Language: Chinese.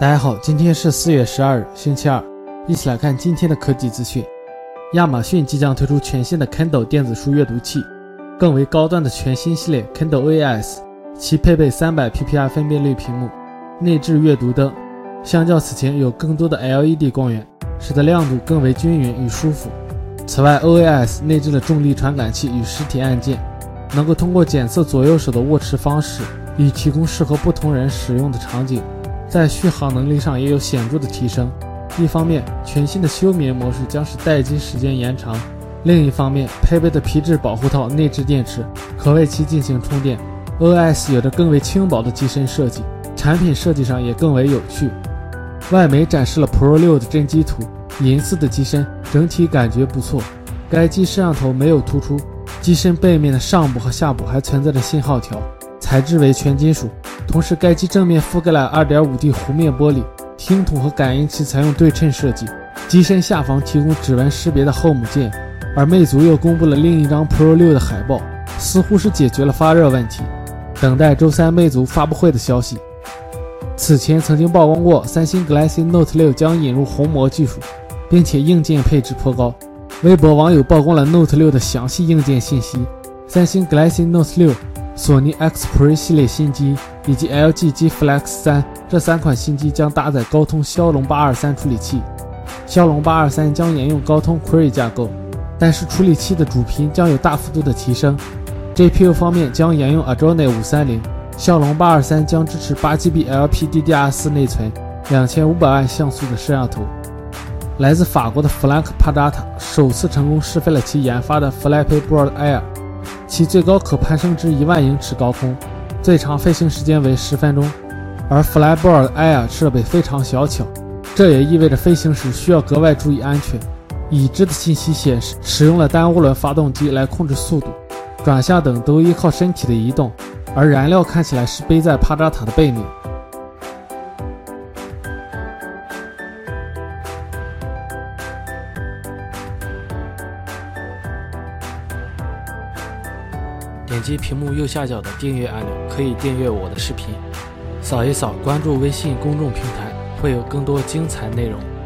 大家好，今天是四月十二日，星期二，一起来看今天的科技资讯。亚马逊即将推出全新的 Kindle 电子书阅读器，更为高端的全新系列 Kindle OAS 其配备三百 PPI 分辨率屏幕，内置阅读灯，相较此前有更多的 LED 光源，使得亮度更为均匀与舒服。此外，OAS 内置了重力传感器与实体按键，能够通过检测左右手的握持方式，以提供适合不同人使用的场景。在续航能力上也有显著的提升。一方面，全新的休眠模式将使待机时间延长；另一方面，配备的皮质保护套内置电池，可为其进行充电。OS 有着更为轻薄的机身设计，产品设计上也更为有趣。外媒展示了 Pro 6的真机图，银色的机身整体感觉不错。该机摄像头没有突出，机身背面的上部和下部还存在着信号条，材质为全金属。同时，该机正面覆盖了 2.5D 弧面玻璃，听筒和感应器采用对称设计。机身下方提供指纹识别的 Home 键，而魅族又公布了另一张 Pro 6的海报，似乎是解决了发热问题。等待周三魅族发布会的消息。此前曾经曝光过，三星 Galaxy Note 6将引入虹膜技术，并且硬件配置颇高。微博网友曝光了 Note 6的详细硬件信息：三星 Galaxy Note 6。索尼 Xperia 系列新机以及 LG G Flex 三这三款新机将搭载高通骁龙八二三处理器，骁龙八二三将沿用高通 Cray 架构，但是处理器的主频将有大幅度的提升。GPU 方面将沿用 Adreno 五三零，骁龙八二三将支持八 GB LPDDR4 内存，两千五百万像素的摄像头。来自法国的弗兰克·帕扎塔首次成功试飞了其研发的 Flappy Bird Air。其最高可攀升至一万英尺高空，最长飞行时间为十分钟。而 Flyboard Air 设备非常小巧，这也意味着飞行时需要格外注意安全。已知的信息显示，使用了单涡轮发动机来控制速度、转向等都依靠身体的移动，而燃料看起来是背在帕扎塔的背面。点击屏幕右下角的订阅按钮，可以订阅我的视频。扫一扫，关注微信公众平台，会有更多精彩内容。